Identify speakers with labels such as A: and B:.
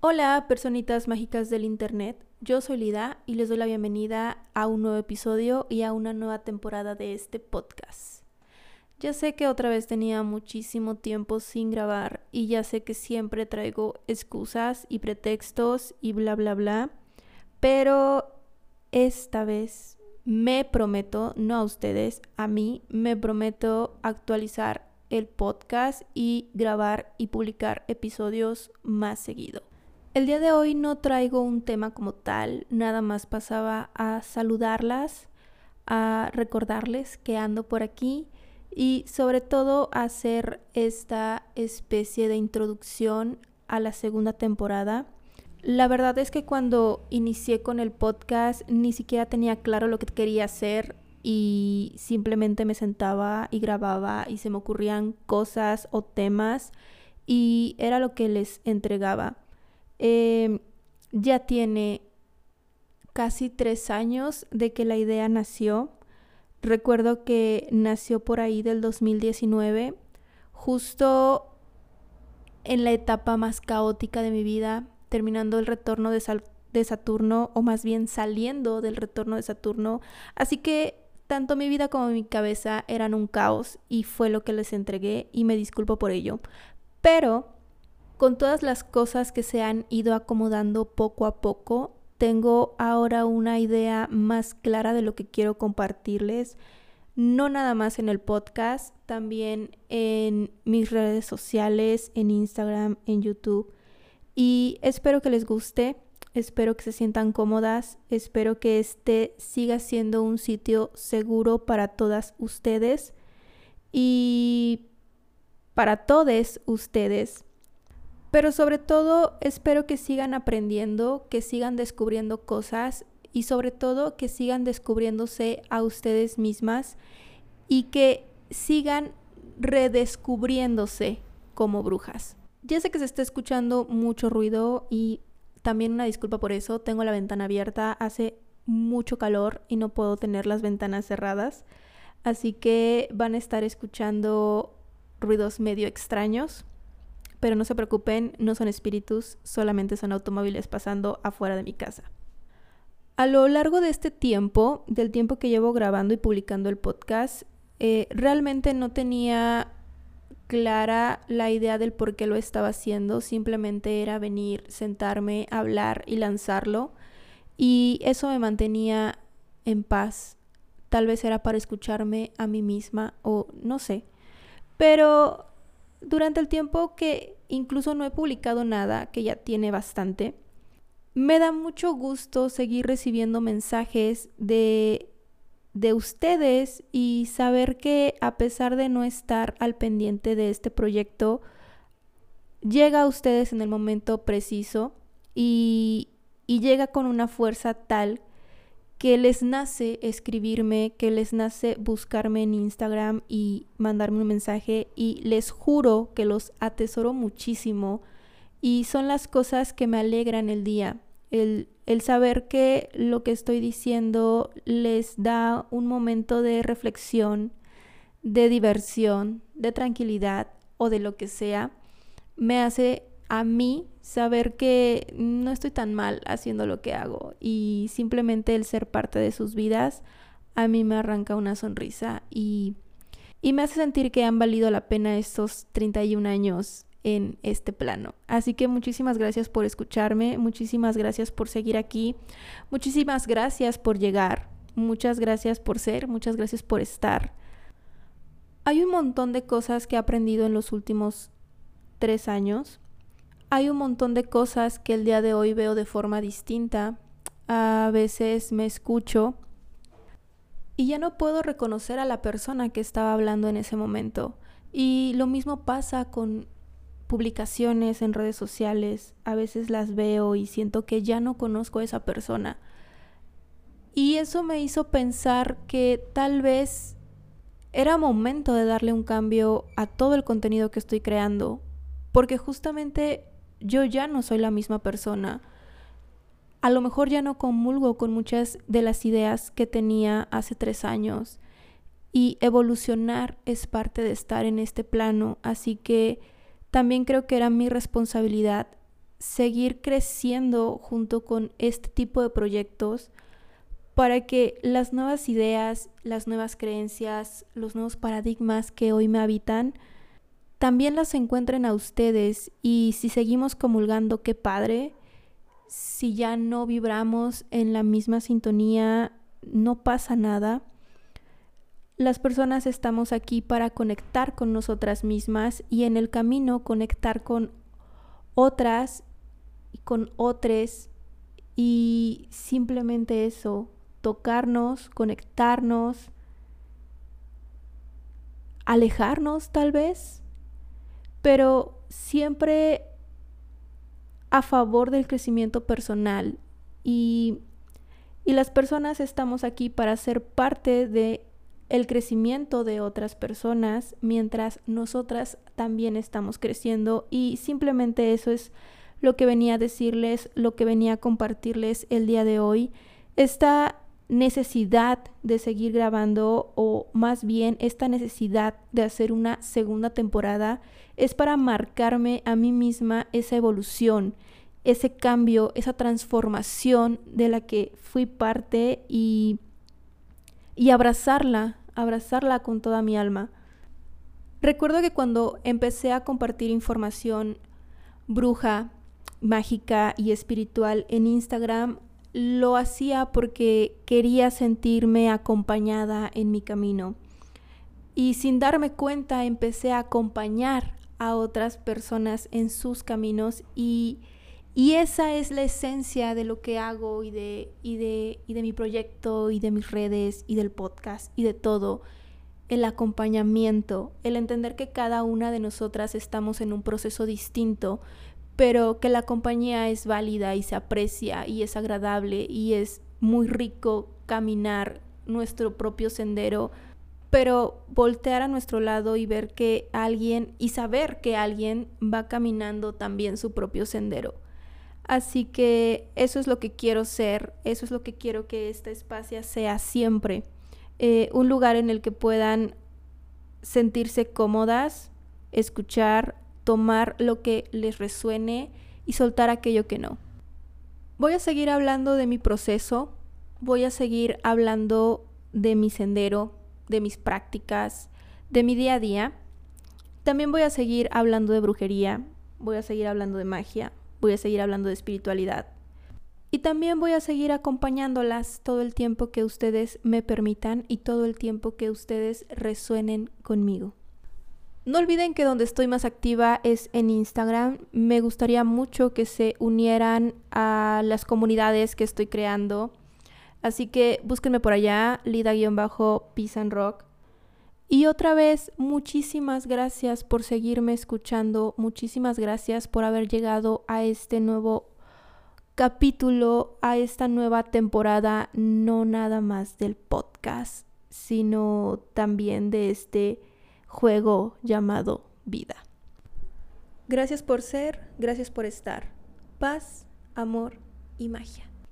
A: Hola, personitas mágicas del Internet. Yo soy Lida y les doy la bienvenida a un nuevo episodio y a una nueva temporada de este podcast. Ya sé que otra vez tenía muchísimo tiempo sin grabar y ya sé que siempre traigo excusas y pretextos y bla bla bla, pero esta vez me prometo, no a ustedes, a mí, me prometo actualizar el podcast y grabar y publicar episodios más seguido. El día de hoy no traigo un tema como tal, nada más pasaba a saludarlas, a recordarles que ando por aquí y sobre todo a hacer esta especie de introducción a la segunda temporada. La verdad es que cuando inicié con el podcast ni siquiera tenía claro lo que quería hacer y simplemente me sentaba y grababa y se me ocurrían cosas o temas y era lo que les entregaba. Em, ya tiene casi tres años de que la idea nació. Recuerdo que nació por ahí del 2019, justo en la etapa más caótica de mi vida, terminando el retorno de, de Saturno, o más bien saliendo del retorno de Saturno. Así que tanto mi vida como mi cabeza eran un caos y fue lo que les entregué y me disculpo por ello. Pero con todas las cosas que se han ido acomodando poco a poco, tengo ahora una idea más clara de lo que quiero compartirles, no nada más en el podcast, también en mis redes sociales, en Instagram, en YouTube. Y espero que les guste, espero que se sientan cómodas, espero que este siga siendo un sitio seguro para todas ustedes y para todos ustedes pero sobre todo espero que sigan aprendiendo, que sigan descubriendo cosas y sobre todo que sigan descubriéndose a ustedes mismas y que sigan redescubriéndose como brujas. Ya sé que se está escuchando mucho ruido y también una disculpa por eso, tengo la ventana abierta, hace mucho calor y no puedo tener las ventanas cerradas, así que van a estar escuchando ruidos medio extraños. Pero no se preocupen, no son espíritus, solamente son automóviles pasando afuera de mi casa. A lo largo de este tiempo, del tiempo que llevo grabando y publicando el podcast, eh, realmente no tenía clara la idea del por qué lo estaba haciendo, simplemente era venir, sentarme, hablar y lanzarlo. Y eso me mantenía en paz. Tal vez era para escucharme a mí misma o no sé. Pero durante el tiempo que incluso no he publicado nada, que ya tiene bastante, me da mucho gusto seguir recibiendo mensajes de, de ustedes y saber que a pesar de no estar al pendiente de este proyecto, llega a ustedes en el momento preciso y, y llega con una fuerza tal que les nace escribirme, que les nace buscarme en Instagram y mandarme un mensaje y les juro que los atesoro muchísimo. Y son las cosas que me alegran el día. El, el saber que lo que estoy diciendo les da un momento de reflexión, de diversión, de tranquilidad o de lo que sea, me hace a mí saber que no estoy tan mal haciendo lo que hago y simplemente el ser parte de sus vidas a mí me arranca una sonrisa y, y me hace sentir que han valido la pena estos 31 años en este plano. Así que muchísimas gracias por escucharme, muchísimas gracias por seguir aquí, muchísimas gracias por llegar, muchas gracias por ser, muchas gracias por estar. Hay un montón de cosas que he aprendido en los últimos tres años hay un montón de cosas que el día de hoy veo de forma distinta. A veces me escucho y ya no puedo reconocer a la persona que estaba hablando en ese momento. Y lo mismo pasa con publicaciones en redes sociales. A veces las veo y siento que ya no conozco a esa persona. Y eso me hizo pensar que tal vez era momento de darle un cambio a todo el contenido que estoy creando. Porque justamente yo ya no soy la misma persona. A lo mejor ya no comulgo con muchas de las ideas que tenía hace tres años. Y evolucionar es parte de estar en este plano. Así que también creo que era mi responsabilidad seguir creciendo junto con este tipo de proyectos para que las nuevas ideas, las nuevas creencias, los nuevos paradigmas que hoy me habitan, también las encuentren a ustedes y si seguimos comulgando, qué padre, si ya no vibramos en la misma sintonía, no pasa nada. Las personas estamos aquí para conectar con nosotras mismas y en el camino conectar con otras y con otros y simplemente eso, tocarnos, conectarnos, alejarnos tal vez, pero siempre a favor del crecimiento personal y, y las personas estamos aquí para ser parte de el crecimiento de otras personas mientras nosotras también estamos creciendo y simplemente eso es lo que venía a decirles, lo que venía a compartirles el día de hoy. Esta necesidad de seguir grabando o más bien esta necesidad de hacer una segunda temporada es para marcarme a mí misma esa evolución, ese cambio, esa transformación de la que fui parte y, y abrazarla, abrazarla con toda mi alma. Recuerdo que cuando empecé a compartir información bruja, mágica y espiritual en Instagram, lo hacía porque quería sentirme acompañada en mi camino. Y sin darme cuenta empecé a acompañar a otras personas en sus caminos y, y esa es la esencia de lo que hago y de, y, de, y de mi proyecto y de mis redes y del podcast y de todo. El acompañamiento, el entender que cada una de nosotras estamos en un proceso distinto, pero que la compañía es válida y se aprecia y es agradable y es muy rico caminar nuestro propio sendero, pero voltear a nuestro lado y ver que alguien y saber que alguien va caminando también su propio sendero. Así que eso es lo que quiero ser, eso es lo que quiero que esta espacio sea siempre. Eh, un lugar en el que puedan sentirse cómodas, escuchar, tomar lo que les resuene y soltar aquello que no. Voy a seguir hablando de mi proceso, voy a seguir hablando de mi sendero, de mis prácticas, de mi día a día. También voy a seguir hablando de brujería, voy a seguir hablando de magia, voy a seguir hablando de espiritualidad. Y también voy a seguir acompañándolas todo el tiempo que ustedes me permitan y todo el tiempo que ustedes resuenen conmigo. No olviden que donde estoy más activa es en Instagram. Me gustaría mucho que se unieran a las comunidades que estoy creando. Así que búsquenme por allá, lida-peace and rock. Y otra vez, muchísimas gracias por seguirme escuchando. Muchísimas gracias por haber llegado a este nuevo capítulo, a esta nueva temporada, no nada más del podcast, sino también de este juego llamado vida. Gracias por ser, gracias por estar. Paz, amor y magia.